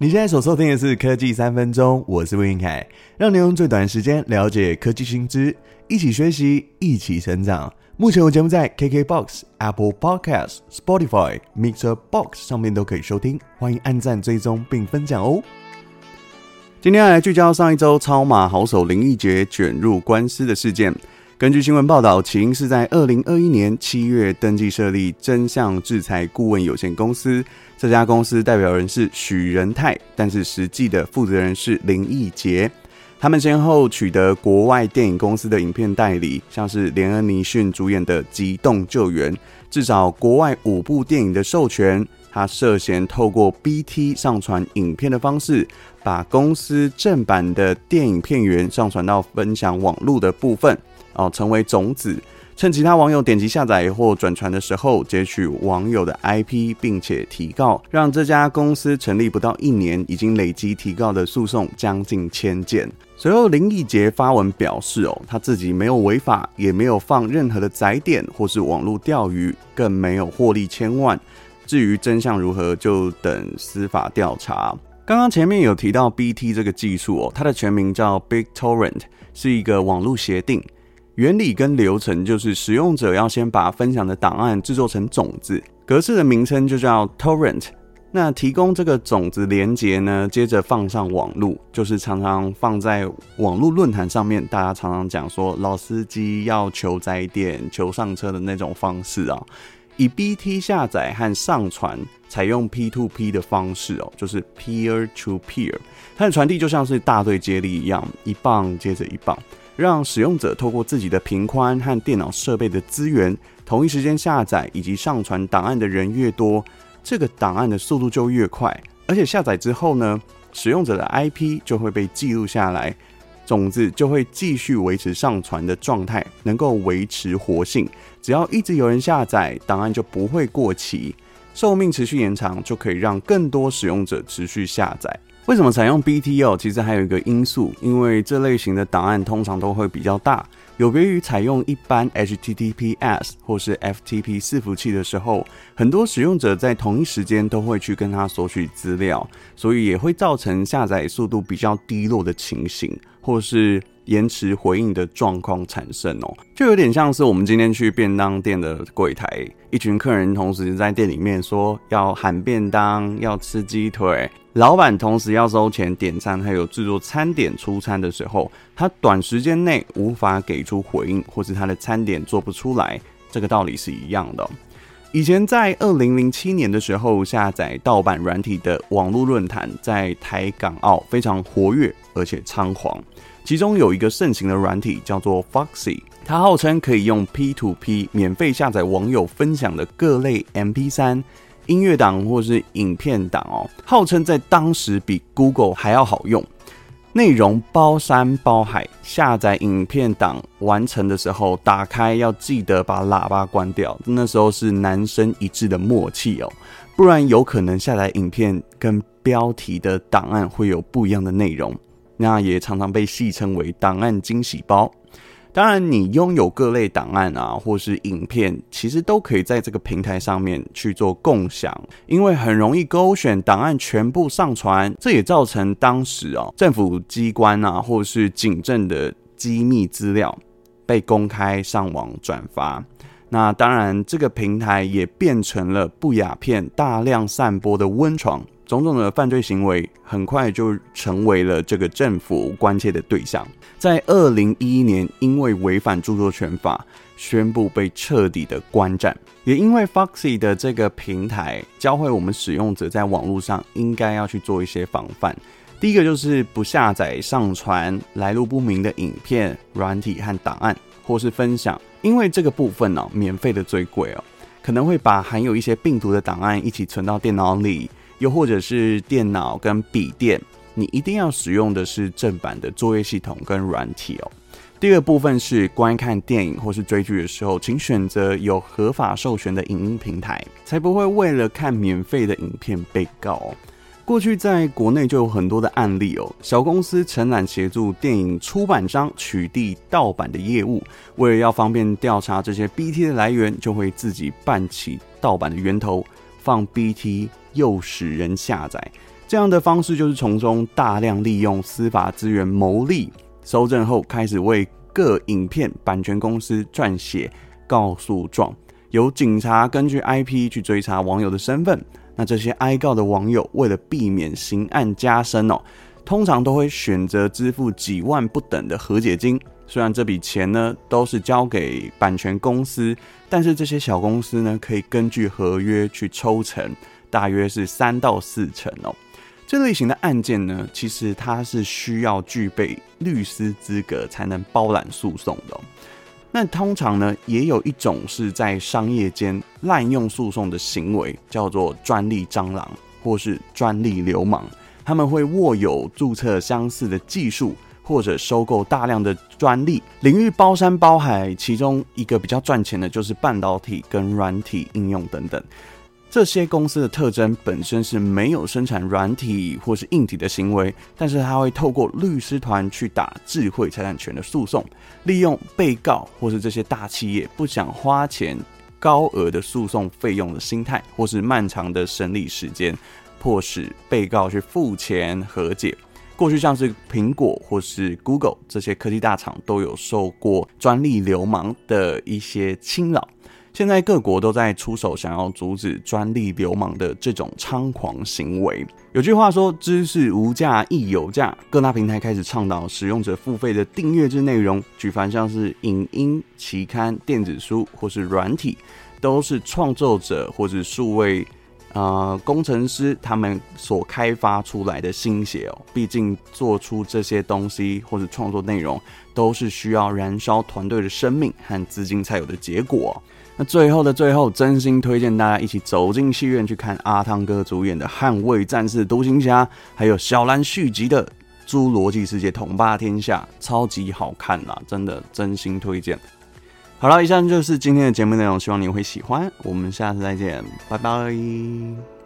你现在所收听的是科技三分钟，我是魏云凯，让你用最短的时间了解科技新知，一起学习，一起成长。目前我节目在 KKBOX、Apple Podcast、Spotify、Mixer Box 上面都可以收听，欢迎按赞、追踪并分享哦。今天要来聚焦上一周超马好手林义杰卷入官司的事件。根据新闻报道，起因是在二零二一年七月登记设立真相制裁顾问有限公司。这家公司代表人是许仁泰，但是实际的负责人是林义杰。他们先后取得国外电影公司的影片代理，像是连恩尼逊主演的《急动救援》，至少国外五部电影的授权。他涉嫌透过 BT 上传影片的方式，把公司正版的电影片源上传到分享网络的部分。哦，成为种子，趁其他网友点击下载或转传的时候，截取网友的 IP，并且提告，让这家公司成立不到一年，已经累积提告的诉讼将近千件。随后，林义杰发文表示：“哦，他自己没有违法，也没有放任何的载点或是网络钓鱼，更没有获利千万。至于真相如何，就等司法调查。”刚刚前面有提到 BT 这个技术哦，它的全名叫 BitTorrent，是一个网络协定。原理跟流程就是，使用者要先把分享的档案制作成种子，格式的名称就叫 torrent。那提供这个种子连接呢，接着放上网路，就是常常放在网络论坛上面，大家常常讲说老司机要求载点、求上车的那种方式啊。以 BT 下载和上传采用 P2P 的方式哦，就是 peer to peer，它的传递就像是大队接力一样，一棒接着一棒。让使用者透过自己的频宽和电脑设备的资源，同一时间下载以及上传档案的人越多，这个档案的速度就越快。而且下载之后呢，使用者的 IP 就会被记录下来，种子就会继续维持上传的状态，能够维持活性。只要一直有人下载，档案就不会过期，寿命持续延长，就可以让更多使用者持续下载。为什么采用 B T O？？其实还有一个因素，因为这类型的档案通常都会比较大，有别于采用一般 HTTPS 或是 FTP 伺服器的时候，很多使用者在同一时间都会去跟它索取资料，所以也会造成下载速度比较低落的情形，或是。延迟回应的状况产生哦，就有点像是我们今天去便当店的柜台，一群客人同时在店里面说要喊便当，要吃鸡腿，老板同时要收钱点餐，还有制作餐点出餐的时候，他短时间内无法给出回应，或是他的餐点做不出来，这个道理是一样的。以前在二零零七年的时候，下载盗版软体的网络论坛在台港澳非常活跃，而且猖狂。其中有一个盛行的软体叫做 Foxy，它号称可以用 P2P 免费下载网友分享的各类 MP3 音乐档或是影片档哦，号称在当时比 Google 还要好用，内容包山包海。下载影片档完成的时候，打开要记得把喇叭关掉，那时候是男生一致的默契哦，不然有可能下载影片跟标题的档案会有不一样的内容。那也常常被戏称为档案惊喜包。当然，你拥有各类档案啊，或是影片，其实都可以在这个平台上面去做共享，因为很容易勾选档案全部上传。这也造成当时啊，政府机关啊，或是警政的机密资料被公开上网转发。那当然，这个平台也变成了不雅片大量散播的温床。种种的犯罪行为很快就成为了这个政府关切的对象。在二零一一年，因为违反著作权法，宣布被彻底的关站。也因为 Foxy 的这个平台，教会我们使用者在网络上应该要去做一些防范。第一个就是不下载、上传来路不明的影片、软体和档案，或是分享，因为这个部分呢、免费的最贵哦，可能会把含有一些病毒的档案一起存到电脑里。又或者是电脑跟笔电，你一定要使用的是正版的作业系统跟软体哦。第二部分是观看电影或是追剧的时候，请选择有合法授权的影音平台，才不会为了看免费的影片被告。过去在国内就有很多的案例哦，小公司承揽协助电影出版商取缔盗版的业务，为了要方便调查这些 BT 的来源，就会自己办起盗版的源头，放 BT。诱使人下载，这样的方式就是从中大量利用司法资源牟利，搜证后开始为各影片版权公司撰写告诉状，由警察根据 IP 去追查网友的身份。那这些挨告的网友为了避免刑案加深哦，通常都会选择支付几万不等的和解金。虽然这笔钱呢都是交给版权公司，但是这些小公司呢可以根据合约去抽成，大约是三到四成哦。这类型的案件呢，其实它是需要具备律师资格才能包揽诉讼的。那通常呢，也有一种是在商业间滥用诉讼的行为，叫做专利蟑螂或是专利流氓。他们会握有注册相似的技术。或者收购大量的专利，领域包山包海，其中一个比较赚钱的就是半导体跟软体应用等等。这些公司的特征本身是没有生产软体或是硬体的行为，但是他会透过律师团去打智慧财产权的诉讼，利用被告或是这些大企业不想花钱高额的诉讼费用的心态，或是漫长的审理时间，迫使被告去付钱和解。过去像是苹果或是 Google 这些科技大厂都有受过专利流氓的一些侵扰，现在各国都在出手，想要阻止专利流氓的这种猖狂行为。有句话说：“知识无价亦有价。”各大平台开始倡导使用者付费的订阅制内容，举凡像是影音、期刊、电子书或是软体，都是创作者或是数位。呃，工程师他们所开发出来的心血哦，毕竟做出这些东西或者创作内容，都是需要燃烧团队的生命和资金才有的结果。那最后的最后，真心推荐大家一起走进戏院去看阿汤哥主演的《捍卫战士独行侠》，还有小兰续集的《侏罗纪世界统霸天下》，超级好看啦，真的真心推荐。好了，以上就是今天的节目内容，希望你会喜欢。我们下次再见，拜拜。